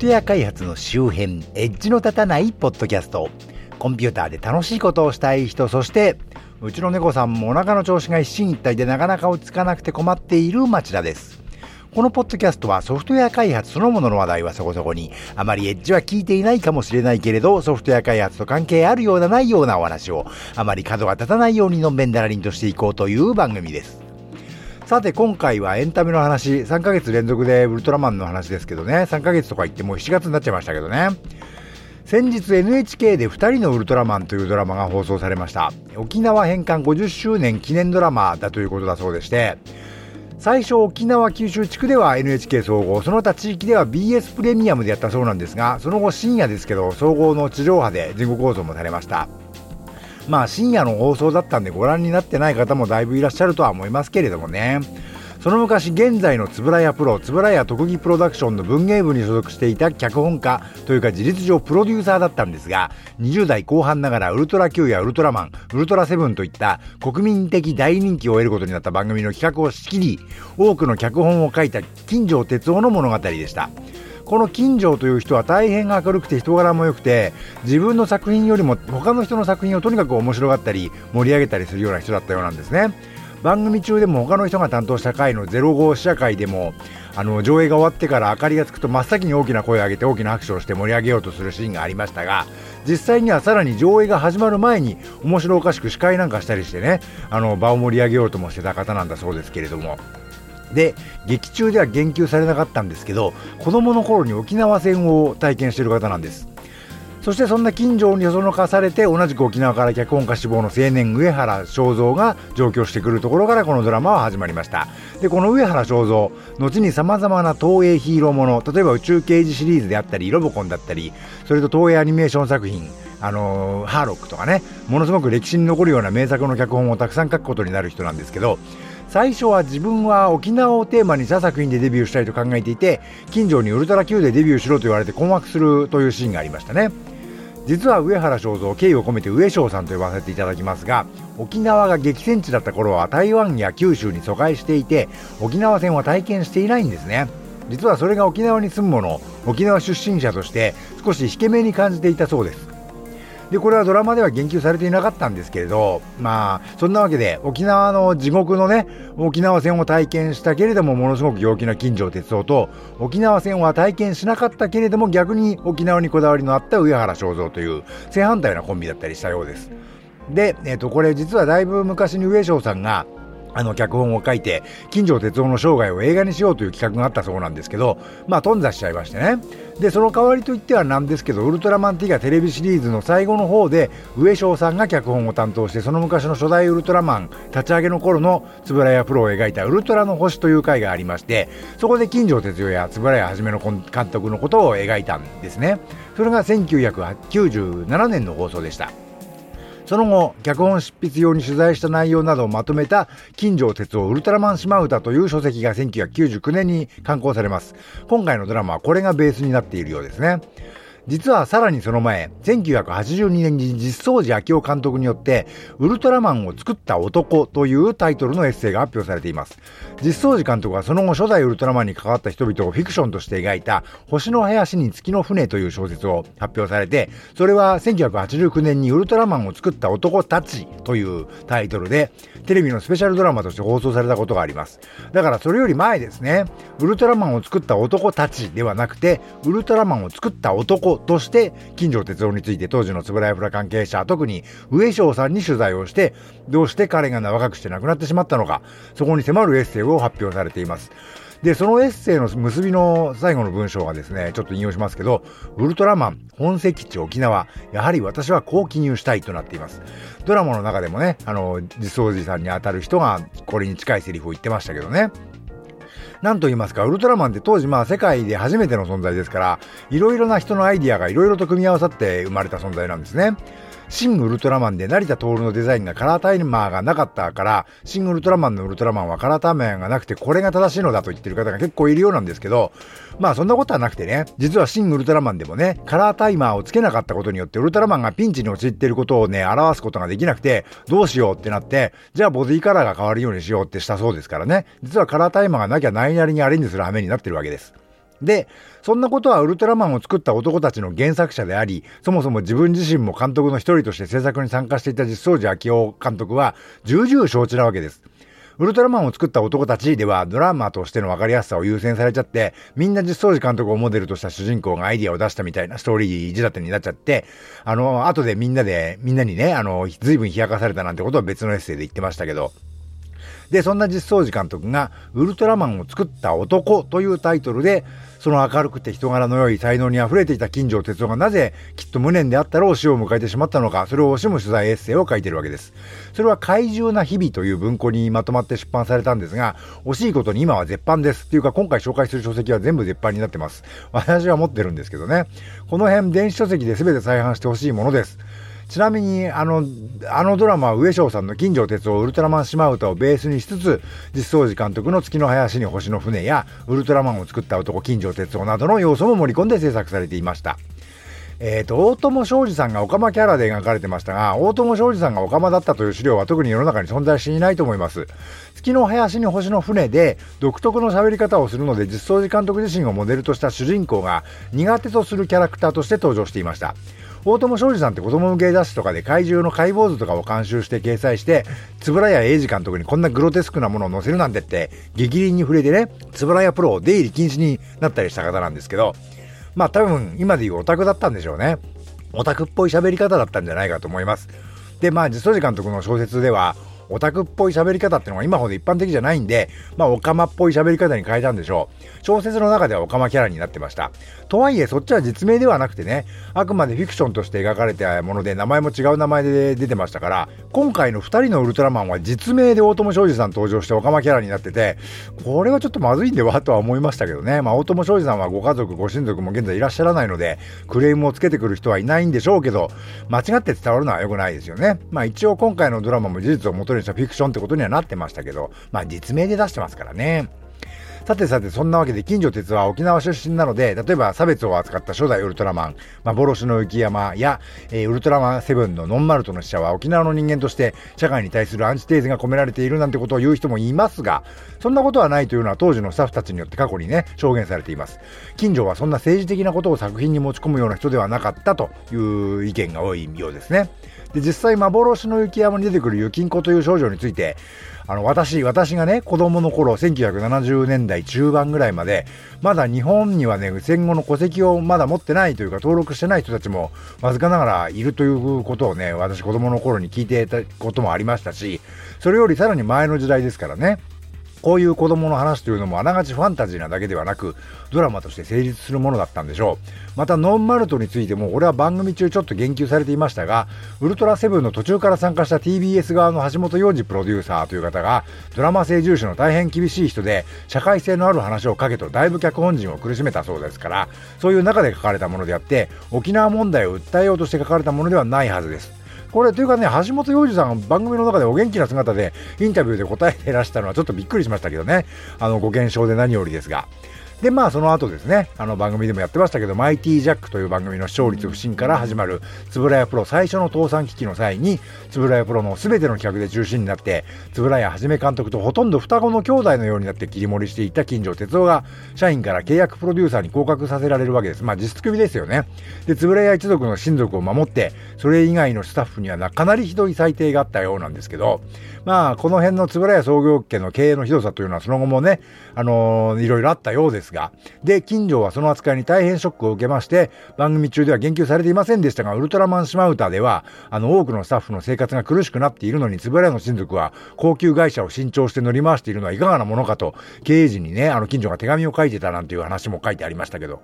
ソフトウェア開発の周辺、エッジの立たないポッドキャスト。コンピューターで楽しいことをしたい人、そして、うちの猫さんもお腹の調子が一進一退でなかなか落ち着かなくて困っている町田です。このポッドキャストはソフトウェア開発そのものの話題はそこそこに、あまりエッジは聞いていないかもしれないけれど、ソフトウェア開発と関係あるようなないようなお話を、あまり角が立たないようにのんべんだらりんとしていこうという番組です。さて今回はエンタメの話、3ヶ月連続でウルトラマンの話ですけどね、3ヶ月とか言ってもう7月になっちゃいましたけどね。先日 NHK で2人のウルトラマンというドラマが放送されました。沖縄返還50周年記念ドラマだということだそうでして、最初沖縄九州地区では NHK 総合、その他地域では BS プレミアムでやったそうなんですが、その後深夜ですけど、総合の地上波で全国放送もされました。まあ深夜の放送だったんでご覧になってない方もだいぶいらっしゃるとは思いますけれどもね。その昔現在の円谷プロ円谷特技プロダクションの文芸部に所属していた脚本家というか事実上プロデューサーだったんですが20代後半ながらウルトラ Q やウルトラマンウルトラセブンといった国民的大人気を得ることになった番組の企画を仕切り多くの脚本を書いた金城哲夫の物語でしたこの金城という人は大変明るくて人柄も良くて自分の作品よりも他の人の作品をとにかく面白がったり盛り上げたりするような人だったようなんですね。番組中でも他の人が担当した回の05試写会でもあの上映が終わってから明かりがつくと真っ先に大きな声を上げて大きな拍手をして盛り上げようとするシーンがありましたが実際にはさらに上映が始まる前に面白おかしく司会なんかしたりしてねあの場を盛り上げようともしてた方なんだそうですけれども。で劇中では言及されなかったんですけど子供の頃に沖縄戦を体験している方なんです。そしてそんな近所にそのかされて同じく沖縄から脚本家志望の青年上原正蔵が上京してくるところからこのドラマは始まりました。でこの上原正蔵後にさまざまな東映ヒーローもの例えば宇宙刑事シリーズであったりロボコンだったりそれと東映アニメーション作品あのー、ハーロックとかねものすごく歴史に残るような名作の脚本をたくさん書くことになる人なんですけど最初は自分は沖縄をテーマにした作品でデビューしたいと考えていて近所にウルトラ Q でデビューしろと言われて困惑するというシーンがありましたね。実は上原正蔵敬意を込めて上昇さんと呼ばせていただきますが沖縄が激戦地だった頃は台湾や九州に疎開していて沖縄戦は体験していないんですね。実はそれが沖縄に住む者沖縄出身者として少し引け目に感じていたそうです。でこれはドラマでは言及されていなかったんですけれどまあそんなわけで沖縄の地獄のね沖縄戦を体験したけれどもものすごく陽気な金城哲夫と沖縄戦は体験しなかったけれども逆に沖縄にこだわりのあった上原正三という正反対なコンビだったりしたようです。で、えー、とこれ実はだいぶ昔に上昇さんがあの脚本を書いて金城哲夫の生涯を映画にしようという企画があったそうなんですけどまあ頓挫しちゃいましてね。でその代わりといってはなんですけどウルトラマンティガテレビシリーズの最後の方で上昇さんが脚本を担当してその昔の初代ウルトラマン立ち上げの頃の円谷プロを描いたウルトラの星という回がありましてそこで金城哲夫や円谷はじめの監督のことを描いたんですね。それが1997年の放送でした。その後、脚本執筆用に取材した内容などをまとめた、金城哲夫ウルトラマン島唄という書籍が1999年に刊行されます。今回のドラマはこれがベースになっているようですね。実はさらにその前、1982年に実相寺明夫監督によって、ウルトラマンを作った男というタイトルのエッセイが発表されています。実相寺監督はその後初代ウルトラマンに関わった人々をフィクションとして描いた、星の林に月の船という小説を発表されて、それは1989年にウルトラマンを作った男たちというタイトルで、テレビのスペシャルドラマとして放送されたことがあります。だからそれより前ですね、ウルトラマンを作った男たちではなくて、ウルトラマンを作った男として金城哲夫について当時の円谷プラ関係者特に上昇さんに取材をしてどうして彼が若くして亡くなってしまったのかそこに迫るエッセイを発表されていますで、そのエッセイの結びの最後の文章がですね、ちょっと引用しますけど、ウルトラマン、本籍地沖縄、やはり私はこう記入したいとなっています。ドラマの中でもね、あの、実相寺さんにあたる人がこれに近いセリフを言ってましたけどね。なんと言いますか、ウルトラマンって当時まあ世界で初めての存在ですから、いろいろな人のアイディアがいろいろと組み合わさって生まれた存在なんですね。シン・ウルトラマンで成田徹のデザインがカラータイマーがなかったから、シン・ウルトラマンのウルトラマンはカラータイマーがなくてこれが正しいのだと言ってる方が結構いるようなんですけど、まあそんなことはなくてね、実はシン・ウルトラマンでもね、カラータイマーをつけなかったことによってウルトラマンがピンチに陥っていることをね、表すことができなくて、どうしようってなって、じゃあボディカラーが変わるようにしようってしたそうですからね、実はカラータイマーがなきゃないなりにアレンジする羽目になってるわけです。で、そんなことはウルトラマンを作った男たちの原作者であり、そもそも自分自身も監督の一人として制作に参加していた実相寺明夫監督は重々承知なわけです。ウルトラマンを作った男たちではドラマとしての分かりやすさを優先されちゃって、みんな実相寺監督をモデルとした主人公がアイディアを出したみたいなストーリー仕立てになっちゃって、あの、後でみんなで、みんなにね、あの、随分冷やかされたなんてことは別のエッセイで言ってましたけど、で、そんな実相寺監督が、ウルトラマンを作った男というタイトルで、その明るくて人柄の良い才能に溢れていた金城哲夫がなぜきっと無念であったろう死を迎えてしまったのか、それを惜しむ取材エッセイを書いてるわけです。それは怪獣な日々という文庫にまとまって出版されたんですが、惜しいことに今は絶版です。っていうか今回紹介する書籍は全部絶版になってます。私は持ってるんですけどね。この辺電子書籍で全て再販してほしいものです。ちなみに、あの、あのドラマは上昇さんの金城哲夫ウルトラマン島唄をベースにしつつ、実相寺監督の月の林に星の船や、ウルトラマンを作った男金城哲夫などの要素も盛り込んで制作されていました。えっ、ー、と、大友昌司さんがオカマキャラで描かれてましたが、大友昌司さんがオカマだったという資料は特に世の中に存在していないと思います。月の林に星の船で独特の喋り方をするので実相寺監督自身をモデルとした主人公が苦手とするキャラクターとして登場していました。大友庄司さんって子供向け雑誌とかで怪獣の解剖図とかを監修して掲載して、円谷英二監督にこんなグロテスクなものを載せるなんてって、激凛に触れてね、円谷プロを出入り禁止になったりした方なんですけど、まあ多分今で言うオタクだったんでしょうね。オタクっぽい喋り方だったんじゃないかと思います。で、まあ、実相寺監督の小説では、オタクっぽい喋り方ってのが今ほど一般的じゃないんで、まあ、オカマっぽい喋り方に変えたんでしょう。小説の中ではオカマキャラになってました。とはいえ、そっちは実名ではなくてね、あくまでフィクションとして描かれたもので、名前も違う名前で出てましたから、今回の2人のウルトラマンは実名で大友昌司さん登場してオカマキャラになってて、これはちょっとまずいんではとは思いましたけどね。まあ、大友昌司さんはご家族、ご親族も現在いらっしゃらないので、クレームをつけてくる人はいないんでしょうけど、間違って伝わるのは良くないですよね。まあ、一応今回のドラマも事実を元にしたフィクションってことにはなってましたけど、まあ実名で出してますからね。さてさて、そんなわけで、近所哲は沖縄出身なので、例えば差別を扱った初代ウルトラマン、幻の雪山や、えー、ウルトラマンセブンのノンマルトの死者は沖縄の人間として社会に対するアンチテーゼが込められているなんてことを言う人もいますが、そんなことはないというのは当時のスタッフたちによって過去にね、証言されています。近所はそんな政治的なことを作品に持ち込むような人ではなかったという意見が多いようですね。で、実際幻の雪山に出てくる雪んこという少女について、あの、私、私がね、子供の頃、1970年代中盤ぐらいまで、まだ日本にはね、戦後の戸籍をまだ持ってないというか、登録してない人たちも、わずかながらいるということをね、私子供の頃に聞いていたこともありましたし、それよりさらに前の時代ですからね。こういう子供の話というのもあながちファンタジーなだけではなく、ドラマとして成立するものだったんでしょう。また、ノンマルトについても、俺は番組中ちょっと言及されていましたが、ウルトラセブンの途中から参加した TBS 側の橋本洋二プロデューサーという方が、ドラマ性重視の大変厳しい人で、社会性のある話を書けとだいぶ脚本人を苦しめたそうですから、そういう中で書かれたものであって、沖縄問題を訴えようとして書かれたものではないはずです。これというかね、橋本洋二さん番組の中でお元気な姿でインタビューで答えていらしたのはちょっとびっくりしましたけどね。あの、ご検証で何よりですが。で、まあ、その後ですね、あの番組でもやってましたけど、マイティジャックという番組の視聴率不振から始まる、つぶらやプロ最初の倒産危機の際に、つぶらやプロの全ての企画で中心になって、つぶらやはじめ監督とほとんど双子の兄弟のようになって切り盛りしていた金城哲夫が、社員から契約プロデューサーに降格させられるわけです。まあ、実質首ですよね。で、つぶらや一族の親族を守って、それ以外のスタッフにはかなりひどい裁定があったようなんですけど、まあ、この辺の円谷創業家の経営のひどさというのはその後もね、あのー、いろいろあったようですが、で、金城はその扱いに大変ショックを受けまして、番組中では言及されていませんでしたが、ウルトラマン島唄では、あの、多くのスタッフの生活が苦しくなっているのに、円谷の親族は高級会社を新調して乗り回しているのはいかがなものかと、経営陣にね、あの、金城が手紙を書いてたなんていう話も書いてありましたけど。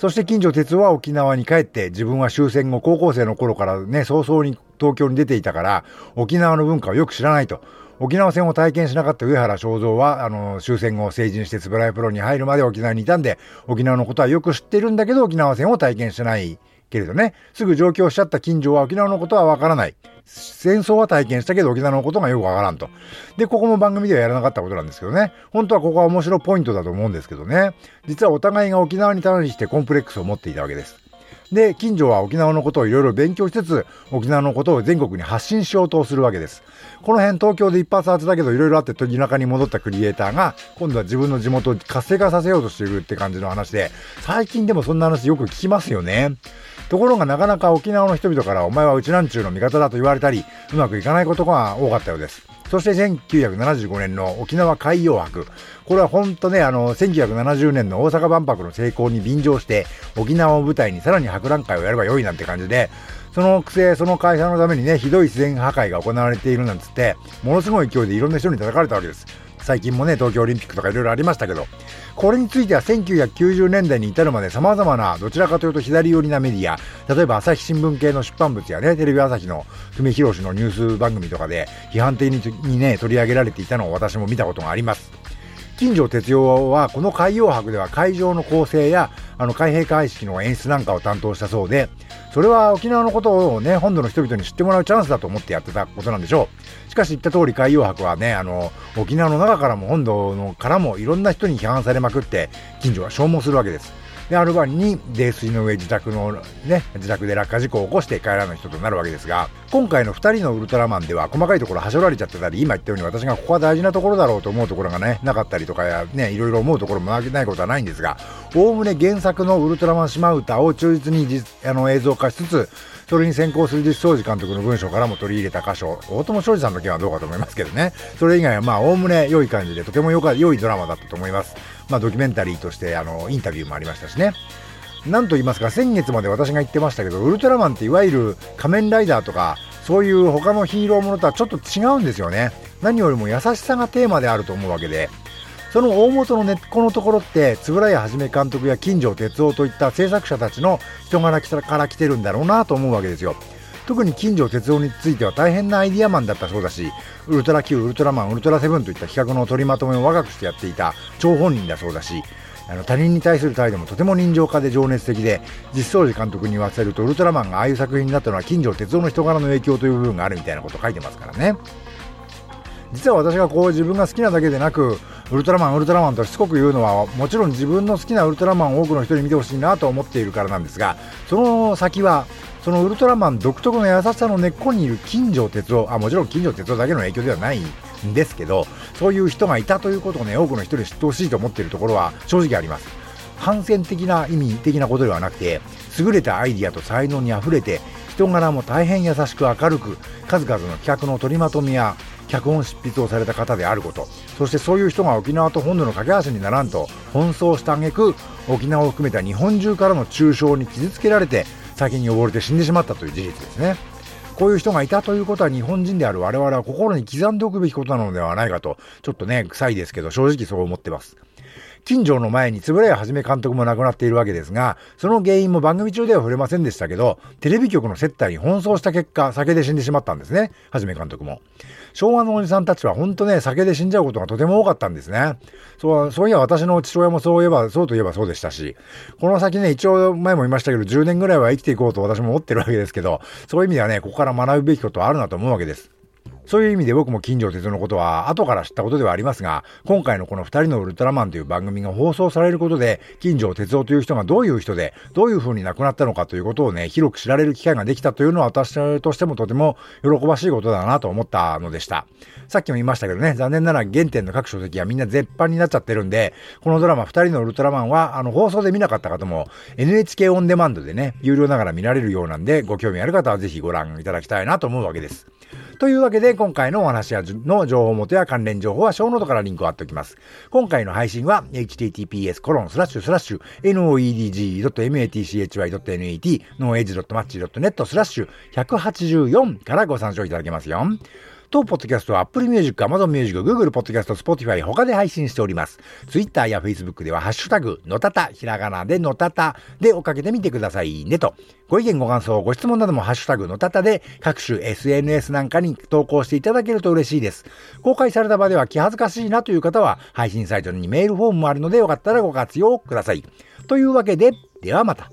そして近所哲夫は沖縄に帰って自分は終戦後高校生の頃からね、早々に東京に出ていたから沖縄の文化をよく知らないと。沖縄戦を体験しなかった上原正蔵は、あの、終戦後成人してつぶらやプロに入るまで沖縄にいたんで、沖縄のことはよく知ってるんだけど沖縄戦を体験してないけれどね、すぐ上京しちゃった近所は沖縄のことはわからない。戦争は体験したけど沖縄のことがよくわからんと。で、ここも番組ではやらなかったことなんですけどね。本当はここは面白いポイントだと思うんですけどね。実はお互いが沖縄に対してコンプレックスを持っていたわけです。で、近所は沖縄のことをいろいろ勉強しつつ、沖縄のことを全国に発信しようとするわけです。この辺東京で一発発だけどいろいろあって田舎に戻ったクリエイターが今度は自分の地元を活性化させようとしているって感じの話で最近でもそんな話よく聞きますよね。ところがなかなか沖縄の人々からお前はうちなんちゅうの味方だと言われたりうまくいかないことが多かったようです。そして1975年の沖縄海洋博。これは本当ね、あの、1970年の大阪万博の成功に便乗して、沖縄を舞台にさらに博覧会をやればよいなんて感じで、そのくせ、その会社のためにね、ひどい自然破壊が行われているなんつって、ものすごい勢いでいろんな人に叩かれたわけです。最近もね、東京オリンピックとかいろいろありましたけど、これについては1990年代に至るまで様々な、どちらかというと左寄りなメディア、例えば朝日新聞系の出版物やね、テレビ朝日の久米宏のニュース番組とかで批判的にね、取り上げられていたのを私も見たことがあります。金城哲夫はこの海洋博では会場の構成やあの開閉会式の演出なんかを担当したそうで、それは沖縄のことをね、本土の人々に知ってもらうチャンスだと思ってやってたことなんでしょう。しかし言った通り海洋博はね、あの、沖縄の中からも本土のからもいろんな人に批判されまくって、近所は消耗するわけです。で、ある晩に泥酔の上自宅のね、自宅で落下事故を起こして帰らない人となるわけですが、今回の2人のウルトラマンでは細かいところはしょられちゃってたり、今言ったように私がここは大事なところだろうと思うところがね、なかったりとかや、ね、いろいろ思うところもないことはないんですが、おおむね原作のウルトラマン島唄を忠実にあの映像化しつつ、それに先行する実相寺監督の文章からも取り入れた箇所、大友庄司さんの件はどうかと思いますけどね、それ以外はまあ、おおむね良い感じで、とても良いドラマだったと思います。まあ、ドキュメンタリーとして、あの、インタビューもありましたしね。なんと言いますか、先月まで私が言ってましたけど、ウルトラマンっていわゆる仮面ライダーとか、そういう他のヒーローものとはちょっと違うんですよね。何よりも優しさがテーマであると思うわけで、その大元の根っこのところって、円谷はじめ監督や金城哲夫といった制作者たちの人柄から来てるんだろうなと思うわけですよ。特に金城哲夫については大変なアイディアマンだったそうだし、ウルトラ Q、ウルトラマン、ウルトラセブンといった企画の取りまとめを若くしてやっていた張本人だそうだし、あの他人に対する態度もとても人情家で情熱的で実相寺監督に言わせるとウルトラマンがああいう作品になったのは金城哲夫の人柄の影響という部分があるみたいなことを書いてますからね。実は私がこう自分が好きなだけでなくウルトラマンウルトラマンとしつこく言うのはもちろん自分の好きなウルトラマンを多くの人に見てほしいなと思っているからなんですがその先はそのウルトラマン独特の優しさの根っこにいる金城哲夫。あもちろん金城哲夫だけの影響ではないんですけどそういう人がいたということをね多くの人に知ってほしいと思っているところは正直あります。反戦的な意味的なことではなくて優れたアイディアと才能にあふれて人柄も大変優しく明るく数々の企画の取りまとめや脚本執筆をされた方であること。そしてそういう人が沖縄と本土の架け橋にならんと奔走した挙句沖縄を含めた日本中からの中傷に傷つけられて先に溺れて死んでしまったという事実ですね。こういう人がいたということは日本人である我々は心に刻んでおくべきことなのではないかと、ちょっとね、臭いですけど正直そう思ってます。近所の前に円谷はじめ監督も亡くなっているわけですが、その原因も番組中では触れませんでしたけど、テレビ局の接待に奔走した結果、酒で死んでしまったんですね。はじめ監督も。昭和のおじさんたちは本当ね、酒で死んじゃうことがとても多かったんですね。そう、そういや私の父親もそういえば、そうといえばそうでしたし、この先ね、一応前も言いましたけど、10年ぐらいは生きていこうと私も思ってるわけですけど、そういう意味ではね、ここから学ぶべきことはあるなと思うわけです。そういう意味で僕も金城哲夫のことは後から知ったことではありますが、今回のこの二人のウルトラマンという番組が放送されることで、金城哲夫という人がどういう人で、どういう風に亡くなったのかということをね、広く知られる機会ができたというのは私としてもとても喜ばしいことだなと思ったのでした。さっきも言いましたけどね、残念ながら原点の各書籍はみんな絶版になっちゃってるんで、このドラマ二人のウルトラマンは、あの、放送で見なかった方も NHK オンデマンドでね、有料ながら見られるようなんで、ご興味ある方はぜひご覧いただきたいなと思うわけです。というわけで、今回のお話やの情報元や関連情報はショーノートからリンクを貼っておきます。今回の配信は、https コロンスラッシュスラッシュ noedg.matchy.net ノーエッジ .match.net スラッシュ184からご参照いただけますよ。当ポッドキャストは Apple Music、Amazon Music、Google Podcast、Spotify 他で配信しております。Twitter や Facebook ではハッシュタグ、のたた、ひらがなでのたたで追っかけてみてくださいねと。ご意見ご感想、ご質問などもハッシュタグのたたで各種 SNS なんかに投稿していただけると嬉しいです。公開された場では気恥ずかしいなという方は配信サイトにメールフォームもあるのでよかったらご活用ください。というわけで、ではまた。